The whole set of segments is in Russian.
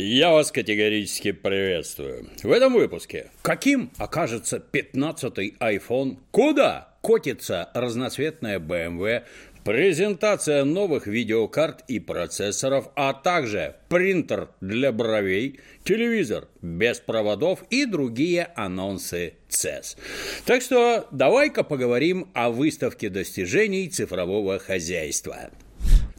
Я вас категорически приветствую. В этом выпуске каким окажется 15-й iPhone? Куда котится разноцветная BMW? Презентация новых видеокарт и процессоров, а также принтер для бровей, телевизор без проводов и другие анонсы CES. Так что давай-ка поговорим о выставке достижений цифрового хозяйства.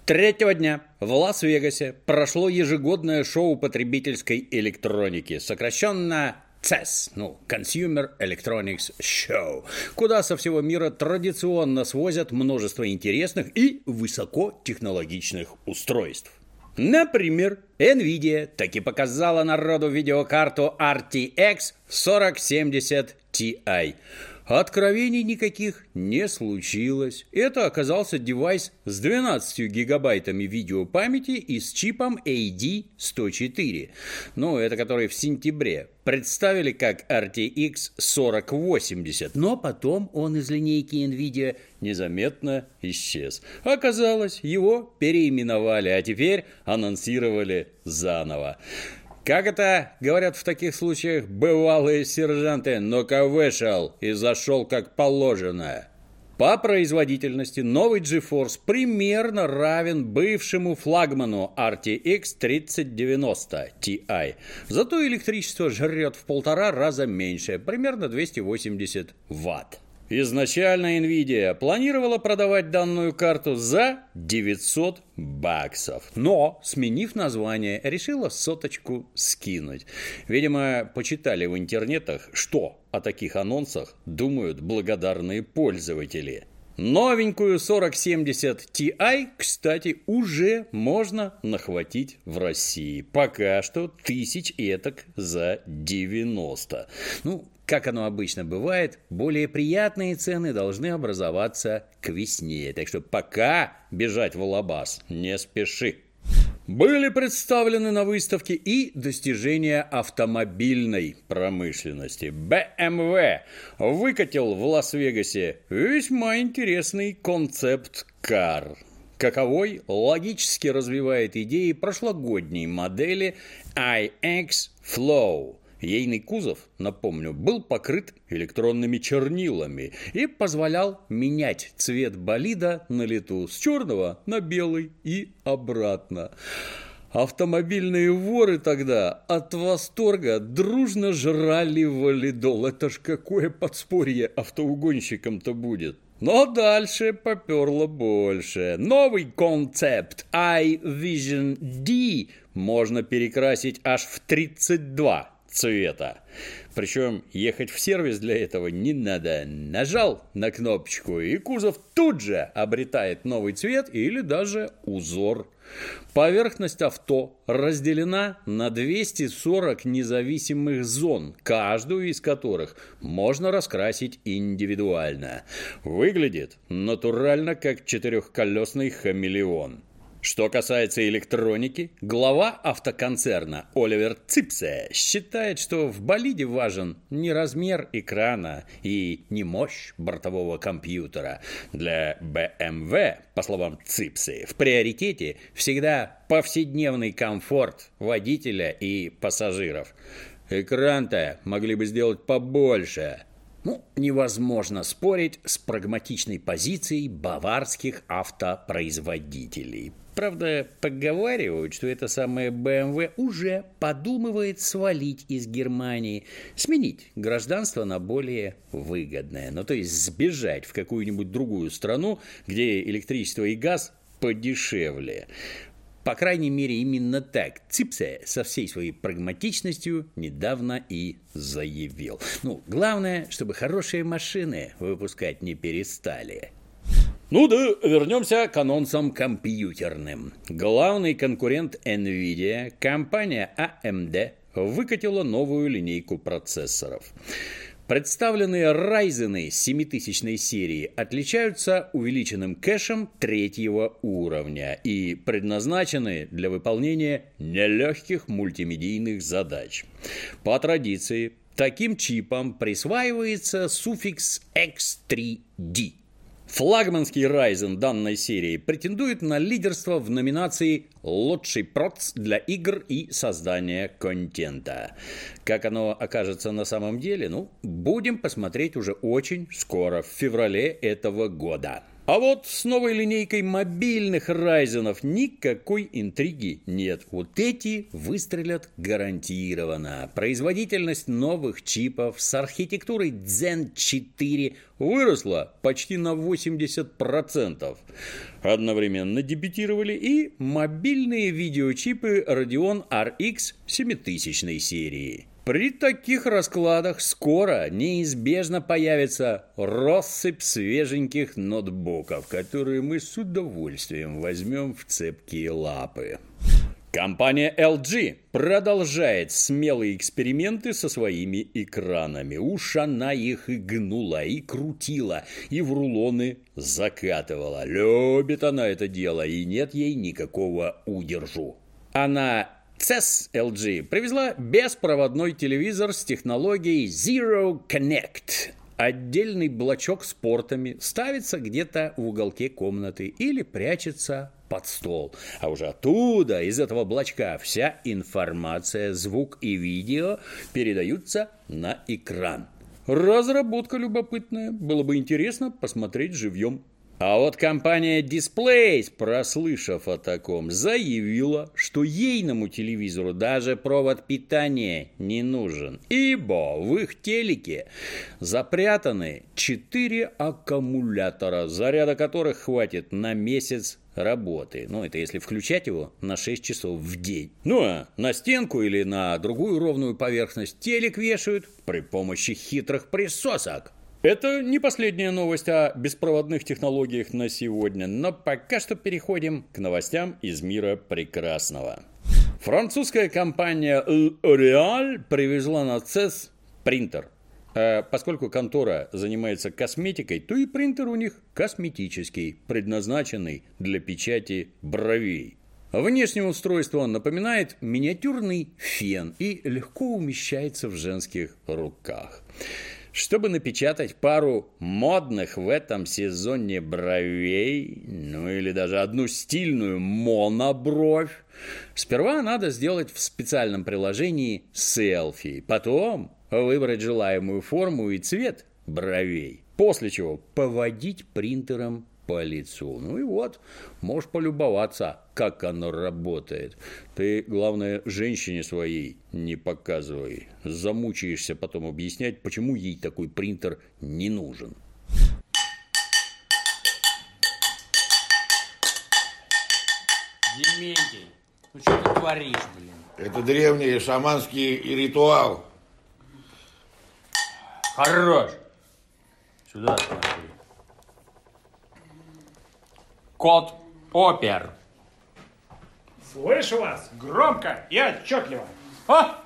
Третьего дня в Лас-Вегасе прошло ежегодное шоу потребительской электроники, сокращенно CES, ну, Consumer Electronics Show, куда со всего мира традиционно свозят множество интересных и высокотехнологичных устройств. Например, Nvidia таки показала народу видеокарту RTX 4070 Ti. Откровений никаких не случилось. Это оказался девайс с 12 гигабайтами видеопамяти и с чипом AD104. Ну, это который в сентябре представили как RTX 4080, но потом он из линейки NVIDIA незаметно исчез. Оказалось, его переименовали, а теперь анонсировали заново. Как это говорят в таких случаях бывалые сержанты, но-ка вышел и зашел как положено. По производительности новый GeForce примерно равен бывшему флагману RTX 3090 Ti. Зато электричество жрет в полтора раза меньше, примерно 280 ватт. Изначально Nvidia планировала продавать данную карту за 900 баксов. Но, сменив название, решила соточку скинуть. Видимо, почитали в интернетах, что о таких анонсах думают благодарные пользователи. Новенькую 4070 Ti, кстати, уже можно нахватить в России. Пока что тысяч этак за 90. Ну, как оно обычно бывает, более приятные цены должны образоваться к весне. Так что пока бежать в Алабас не спеши. Были представлены на выставке и достижения автомобильной промышленности. BMW выкатил в Лас-Вегасе весьма интересный концепт-кар. Каковой логически развивает идеи прошлогодней модели iX Flow – Ейный кузов, напомню, был покрыт электронными чернилами и позволял менять цвет болида на лету с черного на белый и обратно. Автомобильные воры тогда от восторга дружно жрали валидол. Это ж какое подспорье автоугонщикам-то будет. Но дальше поперло больше. Новый концепт iVision D можно перекрасить аж в 32 цвета. Причем ехать в сервис для этого не надо. Нажал на кнопочку, и кузов тут же обретает новый цвет или даже узор. Поверхность авто разделена на 240 независимых зон, каждую из которых можно раскрасить индивидуально. Выглядит натурально как четырехколесный хамелеон. Что касается электроники, глава автоконцерна Оливер Ципсе считает, что в болиде важен не размер экрана и не мощь бортового компьютера. Для BMW, по словам Ципсе, в приоритете всегда повседневный комфорт водителя и пассажиров. Экран-то могли бы сделать побольше, ну, невозможно спорить с прагматичной позицией баварских автопроизводителей. Правда, поговаривают, что эта самая BMW уже подумывает свалить из Германии, сменить гражданство на более выгодное. Ну, то есть сбежать в какую-нибудь другую страну, где электричество и газ подешевле. По крайней мере, именно так Ципсе со всей своей прагматичностью недавно и заявил. Ну, главное, чтобы хорошие машины выпускать не перестали. Ну да, вернемся к анонсам компьютерным. Главный конкурент NVIDIA, компания AMD, выкатила новую линейку процессоров. Представленные Ryzen 7000 серии отличаются увеличенным кэшем третьего уровня и предназначены для выполнения нелегких мультимедийных задач. По традиции, таким чипам присваивается суффикс X3D – Флагманский Ryzen данной серии претендует на лидерство в номинации «Лучший проц для игр и создания контента». Как оно окажется на самом деле, ну, будем посмотреть уже очень скоро, в феврале этого года. А вот с новой линейкой мобильных Райзенов никакой интриги нет. Вот эти выстрелят гарантированно. Производительность новых чипов с архитектурой Zen 4 выросла почти на 80%. Одновременно дебютировали и мобильные видеочипы Radeon RX 7000 серии. При таких раскладах скоро неизбежно появится россыпь свеженьких ноутбуков, которые мы с удовольствием возьмем в цепкие лапы. Компания LG продолжает смелые эксперименты со своими экранами. Уж она их и гнула, и крутила, и в рулоны закатывала. Любит она это дело, и нет ей никакого удержу. Она CES LG привезла беспроводной телевизор с технологией Zero Connect. Отдельный блочок с портами ставится где-то в уголке комнаты или прячется под стол. А уже оттуда, из этого блочка, вся информация, звук и видео передаются на экран. Разработка любопытная. Было бы интересно посмотреть живьем. А вот компания Displays, прослышав о таком, заявила, что ейному телевизору даже провод питания не нужен, ибо в их телеке запрятаны 4 аккумулятора, заряда которых хватит на месяц работы. Ну, это если включать его на 6 часов в день. Ну, а на стенку или на другую ровную поверхность телек вешают при помощи хитрых присосок. Это не последняя новость о беспроводных технологиях на сегодня, но пока что переходим к новостям из мира прекрасного. Французская компания L'Oréal привезла на CES принтер. А поскольку контора занимается косметикой, то и принтер у них косметический, предназначенный для печати бровей. Внешнее устройство напоминает миниатюрный фен и легко умещается в женских руках. Чтобы напечатать пару модных в этом сезоне бровей, ну или даже одну стильную монобровь, сперва надо сделать в специальном приложении селфи, потом выбрать желаемую форму и цвет бровей, после чего поводить принтером по лицу. Ну и вот, можешь полюбоваться, как оно работает. Ты, главное, женщине своей не показывай. Замучаешься потом объяснять, почему ей такой принтер не нужен. Дементий, ну что ты творишь, блин? Это древний шаманский ритуал. Хорош. Сюда смотри. Кот опер. Слышу вас громко и отчетливо. А?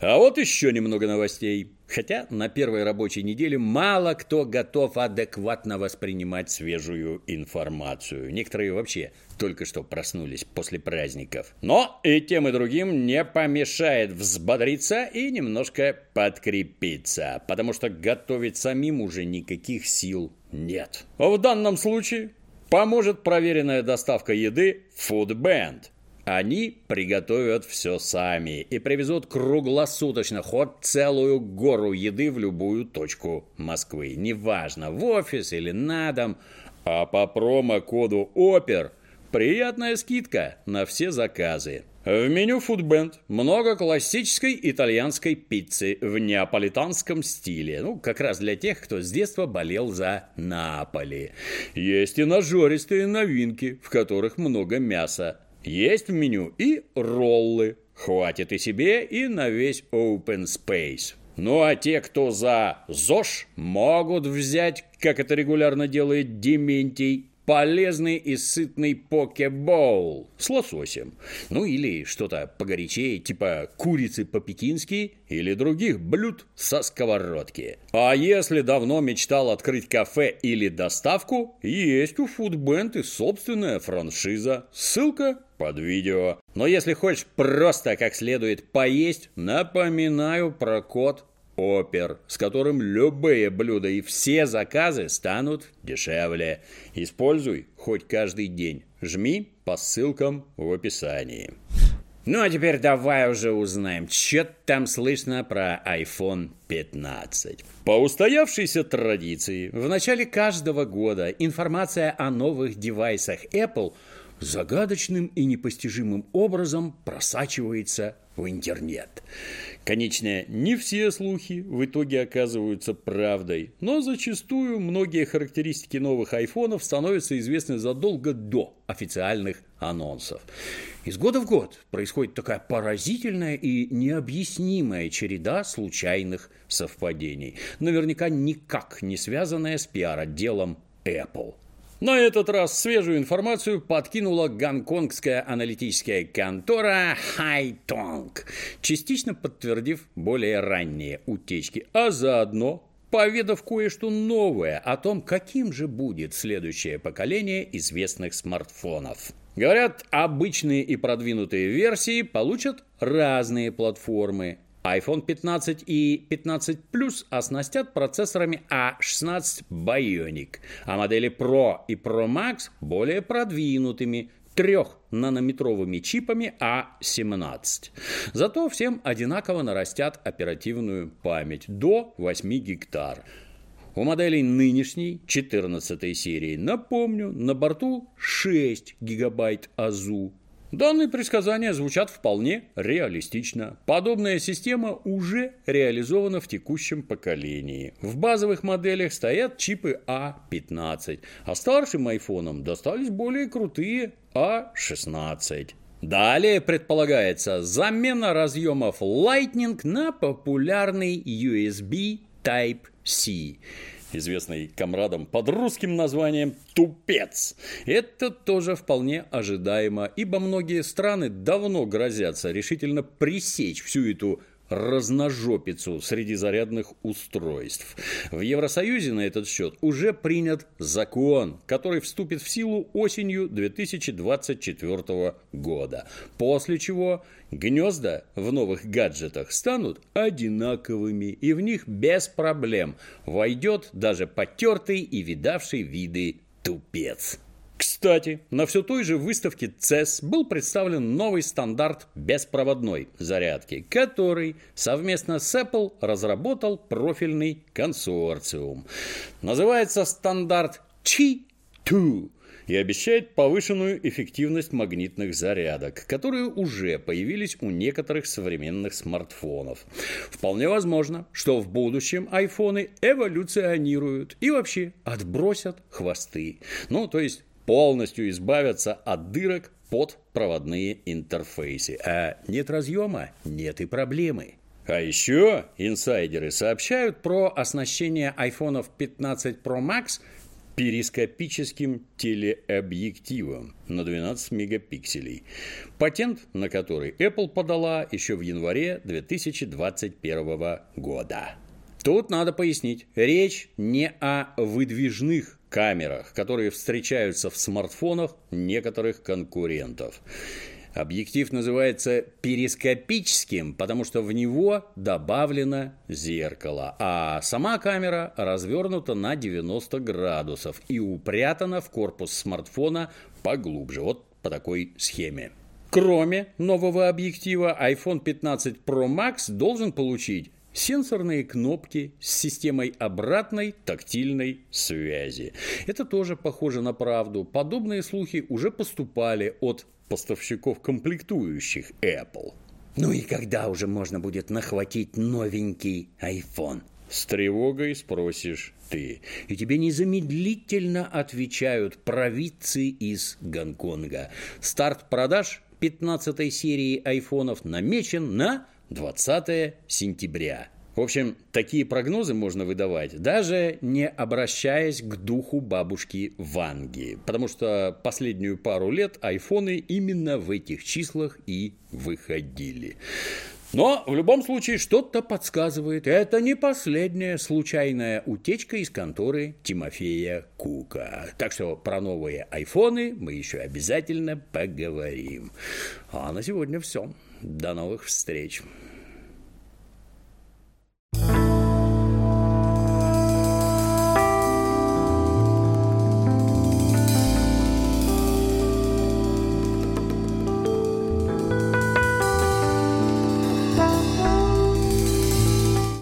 А вот еще немного новостей. Хотя на первой рабочей неделе мало кто готов адекватно воспринимать свежую информацию. Некоторые вообще только что проснулись после праздников. Но и тем и другим не помешает взбодриться и немножко подкрепиться, потому что готовить самим уже никаких сил нет. А в данном случае Поможет проверенная доставка еды Food Band. Они приготовят все сами и привезут круглосуточно хоть целую гору еды в любую точку Москвы. Неважно, в офис или на дом. А по промокоду ОПЕР приятная скидка на все заказы. В меню Foodband много классической итальянской пиццы в неаполитанском стиле. Ну, как раз для тех, кто с детства болел за Наполи. Есть и нажористые новинки, в которых много мяса. Есть в меню и роллы. Хватит и себе, и на весь open space. Ну а те, кто за ЗОЖ, могут взять, как это регулярно делает Дементий, полезный и сытный покебоул с лососем. Ну или что-то погорячее, типа курицы по-пекински или других блюд со сковородки. А если давно мечтал открыть кафе или доставку, есть у Foodband и собственная франшиза. Ссылка под видео. Но если хочешь просто как следует поесть, напоминаю про код Опер, с которым любые блюда и все заказы станут дешевле. Используй хоть каждый день. Жми по ссылкам в описании. Ну а теперь давай уже узнаем, что там слышно про iPhone 15. По устоявшейся традиции, в начале каждого года информация о новых девайсах Apple загадочным и непостижимым образом просачивается в интернет. Конечно, не все слухи в итоге оказываются правдой, но зачастую многие характеристики новых айфонов становятся известны задолго до официальных анонсов. Из года в год происходит такая поразительная и необъяснимая череда случайных совпадений, наверняка никак не связанная с пиар-отделом Apple. На этот раз свежую информацию подкинула гонконгская аналитическая контора Haitong, частично подтвердив более ранние утечки, а заодно поведав кое-что новое о том, каким же будет следующее поколение известных смартфонов. Говорят, обычные и продвинутые версии получат разные платформы, iPhone 15 и 15 Plus оснастят процессорами A16 Bionic, а модели Pro и Pro Max более продвинутыми 3-нанометровыми чипами A17. Зато всем одинаково нарастят оперативную память до 8 гектар. У моделей нынешней 14 серии, напомню, на борту 6 гигабайт АЗУ, Данные предсказания звучат вполне реалистично. Подобная система уже реализована в текущем поколении. В базовых моделях стоят чипы А15, а старшим айфонам достались более крутые А16. Далее предполагается замена разъемов Lightning на популярный USB Type-C известный комрадом под русским названием «Тупец». Это тоже вполне ожидаемо, ибо многие страны давно грозятся решительно пресечь всю эту разножопицу среди зарядных устройств. В Евросоюзе на этот счет уже принят закон, который вступит в силу осенью 2024 года, после чего гнезда в новых гаджетах станут одинаковыми, и в них без проблем войдет даже потертый и видавший виды тупец. Кстати, на все той же выставке CES был представлен новый стандарт беспроводной зарядки, который совместно с Apple разработал профильный консорциум. Называется стандарт Qi2 и обещает повышенную эффективность магнитных зарядок, которые уже появились у некоторых современных смартфонов. Вполне возможно, что в будущем айфоны эволюционируют и вообще отбросят хвосты. Ну, то есть полностью избавятся от дырок под проводные интерфейсы. А нет разъема, нет и проблемы. А еще инсайдеры сообщают про оснащение айфонов 15 Pro Max перископическим телеобъективом на 12 мегапикселей, патент на который Apple подала еще в январе 2021 года. Тут надо пояснить, речь не о выдвижных камерах, которые встречаются в смартфонах некоторых конкурентов. Объектив называется перископическим, потому что в него добавлено зеркало, а сама камера развернута на 90 градусов и упрятана в корпус смартфона поглубже, вот по такой схеме. Кроме нового объектива, iPhone 15 Pro Max должен получить сенсорные кнопки с системой обратной тактильной связи. Это тоже похоже на правду. Подобные слухи уже поступали от поставщиков комплектующих Apple. Ну и когда уже можно будет нахватить новенький iPhone? С тревогой спросишь ты. И тебе незамедлительно отвечают провидцы из Гонконга. Старт продаж 15 серии айфонов намечен на 20 сентября. В общем, такие прогнозы можно выдавать, даже не обращаясь к духу бабушки Ванги, потому что последнюю пару лет айфоны именно в этих числах и выходили. Но в любом случае что-то подсказывает. Это не последняя случайная утечка из конторы Тимофея Кука. Так что про новые айфоны мы еще обязательно поговорим. А на сегодня все. До новых встреч.